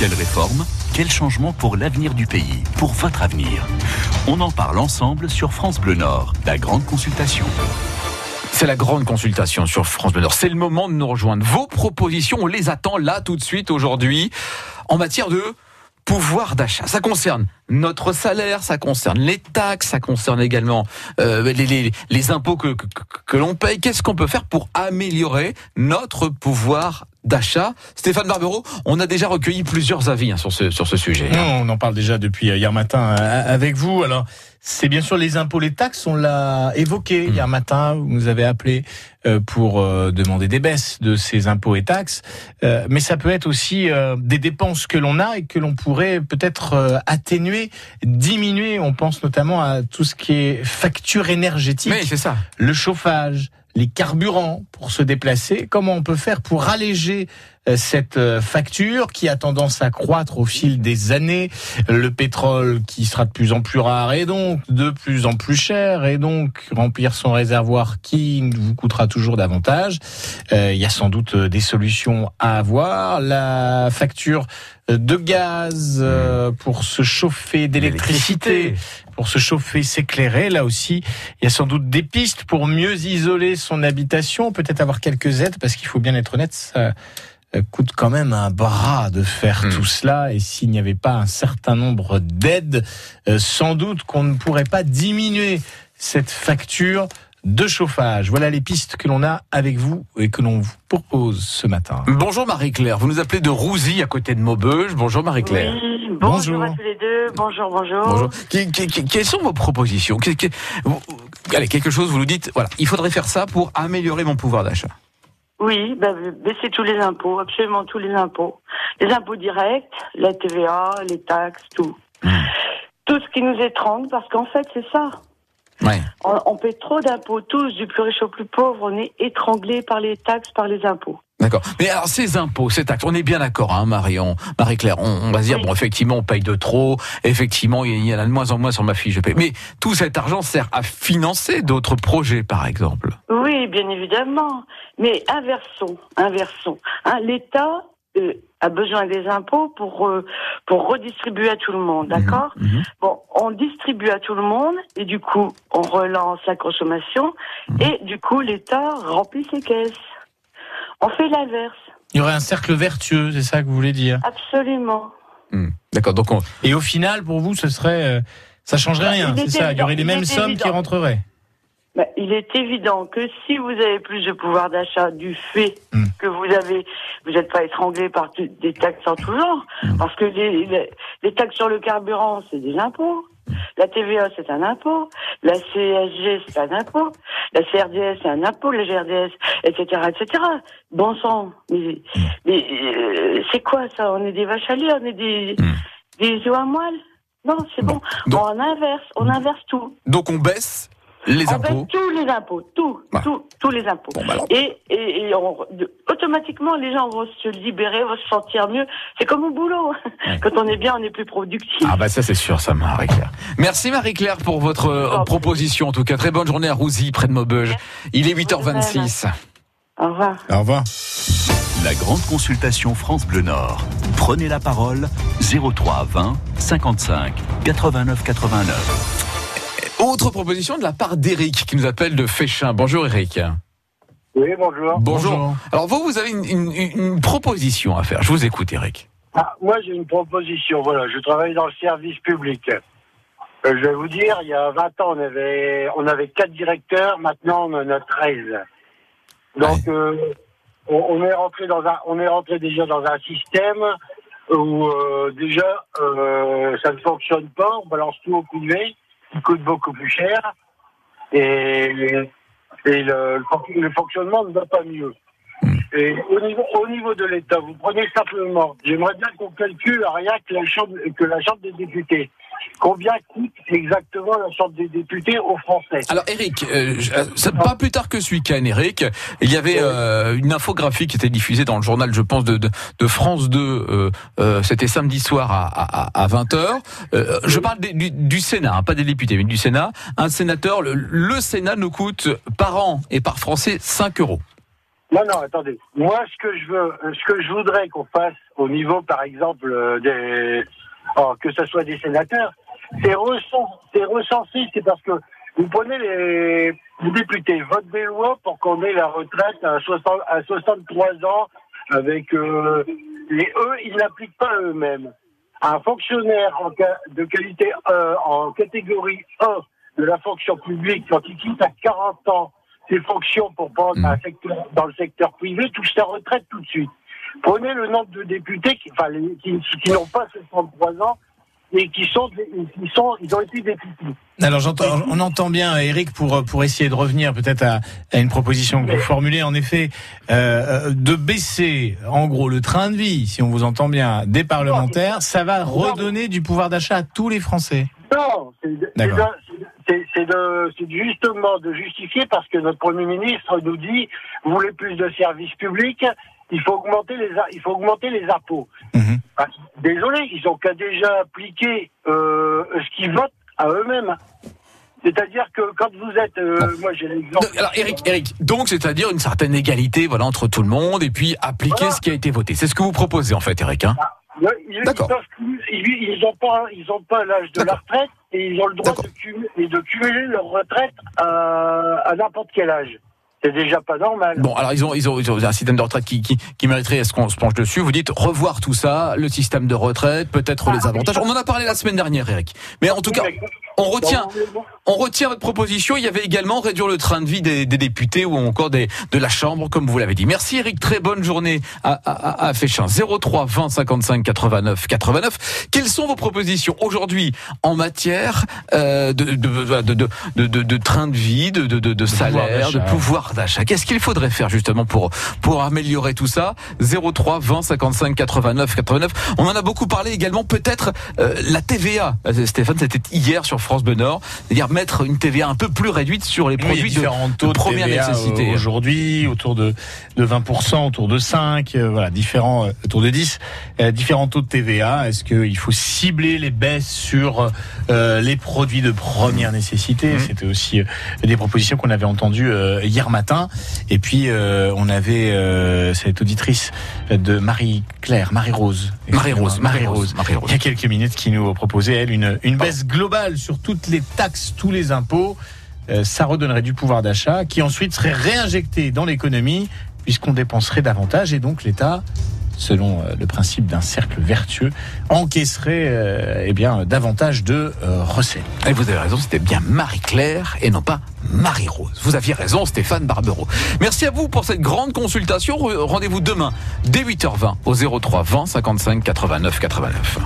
Quelle réforme Quel changement pour l'avenir du pays Pour votre avenir? On en parle ensemble sur France Bleu Nord, la grande consultation. C'est la grande consultation sur France Bleu Nord. C'est le moment de nous rejoindre. Vos propositions, on les attend là tout de suite aujourd'hui en matière de pouvoir d'achat. Ça concerne notre salaire, ça concerne les taxes, ça concerne également euh, les, impôts que, que, que l'on paye. Qu'est-ce qu'on peut faire pour améliorer notre pouvoir d'achat Stéphane Barbero, on a déjà recueilli plusieurs avis hein, sur, ce, sur ce sujet. Hein. On en parle déjà depuis hier matin euh, avec vous. Alors, c'est bien sûr les impôts, les taxes. On l'a évoqué mmh. hier matin. Vous nous avez appelé euh, pour euh, demander des baisses de ces impôts et taxes. Mais ça peut être aussi des dépenses que l'on a et que l'on pourrait peut-être atténuer, diminuer. On pense notamment à tout ce qui est facture énergétique. Oui, c'est ça. Le chauffage, les carburants pour se déplacer. Comment on peut faire pour alléger euh, cette euh, facture qui a tendance à croître au fil des années, le pétrole qui sera de plus en plus rare et donc de plus en plus cher et donc remplir son réservoir qui vous coûtera toujours davantage. Euh, il y a sans doute des solutions à avoir. La facture de gaz pour se chauffer, d'électricité pour se chauffer, s'éclairer. Là aussi, il y a sans doute des pistes pour mieux isoler son habitation, peut-être avoir quelques aides parce qu'il faut bien être honnête, ça euh, coûte quand même un bras de faire hmm. tout cela. Et s'il n'y avait pas un certain nombre d'aides, euh, sans doute qu'on ne pourrait pas diminuer cette facture de chauffage. Voilà les pistes que l'on a avec vous et que l'on vous propose ce matin. Bonjour Marie-Claire, vous nous appelez de Rouzy à côté de Maubeuge. Bonjour Marie-Claire. Oui, bonjour, à tous les deux. Bonjour, bonjour. bonjour. quelles sont vos propositions Allez, quelque chose, vous nous dites, voilà, il faudrait faire ça pour améliorer mon pouvoir d'achat. Oui, bah, baisser tous les impôts, absolument tous les impôts. Les impôts directs, la TVA, les taxes, tout. Hmm. Tout ce qui nous étrangle, parce qu'en fait, c'est ça. Ouais. On, on, paie trop d'impôts, tous, du plus riche au plus pauvre. On est étranglé par les taxes, par les impôts. D'accord. Mais alors ces impôts, ces taxes, on est bien d'accord, hein, Marion, Marie-Claire. On, va se dire bon, effectivement, on paye de trop. Effectivement, il y en a de moins en moins sur ma fiche de paie. Mais tout cet argent sert à financer d'autres projets, par exemple. Oui, bien évidemment. Mais inversons, inversons. Hein, L'État euh, a besoin des impôts pour euh, pour redistribuer à tout le monde, d'accord? Mhm. Bon, on distribue à tout le monde et du coup, on relance la consommation mhm. et du coup, l'État remplit ses caisses. On fait l'inverse. Il y aurait un cercle vertueux, c'est ça que vous voulez dire Absolument. Hmm. D'accord. Donc, on... et au final, pour vous, ce serait, euh, ça changerait rien, c'est ça Il y aurait les mêmes sommes qui rentreraient. Bah, il est évident que si vous avez plus de pouvoir d'achat du fait hmm. que vous avez, vous n'êtes pas étranglé par des taxes en tout genre, hmm. parce que les, les, taxes sur le carburant, c'est des impôts. La TVA, c'est un impôt. La CSG, c'est un impôt. La CRDS, c'est un impôt. La GRDS, etc., etc. Bon sang. Mais, mais euh, c'est quoi ça? On est des vaches à lait On est des, hmm. des œufs à moelle Non, c'est bon. on inverse. On inverse tout. Donc on baisse les impôts Tous les impôts, tout, tout, tous les impôts. Bah et, et, automatiquement, les gens vont se libérer, vont se sentir mieux. C'est comme au boulot. Quand on est bien, on est plus productif. Ah bah ça c'est sûr, ça Marie-Claire. Merci Marie-Claire pour votre euh, proposition. En tout cas, très bonne journée à Rouzy, près de Maubeuge. Il est 8h26. Au revoir. Au revoir. La grande consultation France Bleu Nord. Prenez la parole 03 20 55 89 89. Autre proposition de la part d'Éric qui nous appelle de Féchin. Bonjour Eric. Oui, bonjour. Bonjour. Alors vous, vous avez une, proposition à faire. Je vous écoute Eric. Ah, moi j'ai une proposition. Voilà, je travaille dans le service public. Euh, je vais vous dire, il y a 20 ans, on avait, on avait 4 directeurs, maintenant on en a 13. Donc euh, on, est rentré dans un, on est rentré déjà dans un système où euh, déjà ça ne fonctionne pas, on balance tout au privé qui coûte beaucoup plus cher et, et le, le, fonctionnement ne va pas mieux. Hmm. Et au niveau, au niveau de l'État, vous prenez simplement, j'aimerais bien qu'on calcule rien que la Chambre, que la Chambre des députés. Combien coûte exactement la Chambre des députés aux Français Alors Eric, euh, euh pas plus tard que ce week-end, Eric, il y avait euh, une infographie qui était diffusée dans le journal, je pense, de, de, de France 2. Euh, euh, C'était samedi soir à, à, à 20h. je parle du, du, Sénat, hein, pas des députés, mais du Sénat. Un sénateur, le, le Sénat nous coûte par an et par Français 5 euros. Non, non, attendez. Moi, ce que je veux, ce que je voudrais qu'on fasse au niveau, par exemple, des, oh, que ce soit des sénateurs, c'est recenser, c'est parce que vous prenez les, les députés, votent des lois pour qu'on ait la retraite à, 60, à 63 ans avec euh, les eux, ils n'appliquent pas eux-mêmes. Un fonctionnaire en de qualité euh, en catégorie 1 de la fonction publique, quand il quitte à 40 ans ses fonctions pour prendre mmh. un secteur, dans le secteur privé, touche sa retraite tout de suite. Prenez le nombre de députés qui, enfin, qui, qui n'ont pas 63 ans et qui sont, ils sont, ils ont été députés. Alors j'entends, on entend bien Eric pour pour essayer de revenir peut-être à, à, une proposition que vous formulez en effet euh, euh, de baisser en gros le train de vie, si on vous entend bien, des parlementaires, ça va redonner du pouvoir d'achat à tous les Français. Non, c'est justement de justifier parce que notre Premier ministre nous dit vous voulez plus de services publics, il faut augmenter les, il faut augmenter les impôts. Mhm. Ah, désolé, ils ont qu'à déjà appliquer euh, ce qu'ils votent à eux-mêmes. C'est-à-dire que quand vous êtes, euh, moi j'ai l'exemple. Alors Eric, Eric, donc c'est-à-dire une certaine égalité, voilà, entre tout le monde, et puis appliquer ce qui a été voté. C'est ce que vous proposez en fait, Eric. Hein ah, ils, ils n'ont pas, ils ont pas l'âge de la retraite et ils ont le droit de cumuler, de cumuler leur retraite à, à n'importe quel âge. C'est déjà pas normal. Bon, alors ils ont, ils ont, ils ont un système de retraite qui, qui, qui mériterait, est-ce qu'on se penche dessus Vous dites revoir tout ça, le système de retraite, peut-être les ah, avantages. On en a parlé la semaine dernière, Eric. Mais en tout cas, on retient, on retient votre proposition. Il y avait également réduire le train de vie des, des députés ou encore des, de la Chambre, comme vous l'avez dit. Merci, Eric. Très bonne journée à, à, à Féchin. 03 20 55 89 89. Quelles sont vos propositions aujourd'hui en matière euh, de, de, de, de, de, train de vie, de, de, de salaire, de pouvoir d'achat? Qu'est-ce qu'il faudrait faire justement pour pour améliorer tout ça? 03 20 55 89 89. On en a beaucoup parlé également peut-être euh, la TVA. Euh, Stéphane, c'était hier sur France Bleu Nord, c'est-à-dire mettre une TVA un peu plus réduite sur les produits de, de, première nécessité. Aujourd'hui, autour de de 20% autour de 5, euh, voilà, différents autour de 10, différents taux de TVA. Est-ce qu'il faut cibler les baisses sur les produits de première nécessité? Mmh. C'était aussi des propositions qu'on avait entendues hier matin et puis euh, on avait euh, cette auditrice de Marie Claire, Marie Rose, Marie Rose, Marie Rose, Marie Rose. Il y a quelques minutes qui nous proposait elle une, une baisse globale sur toutes les taxes, tous les impôts. Euh, ça redonnerait du pouvoir d'achat qui ensuite serait réinjecté dans l'économie puisqu'on dépenserait davantage et donc l'État selon le principe d'un cercle vertueux, encaisserait eh bien davantage de recettes. Et vous avez raison, c'était bien Marie-Claire et non pas Marie-Rose. Vous aviez raison, Stéphane Barbero. Merci à vous pour cette grande consultation. Rendez-vous demain dès 8h20 au 03 20 55 89 89.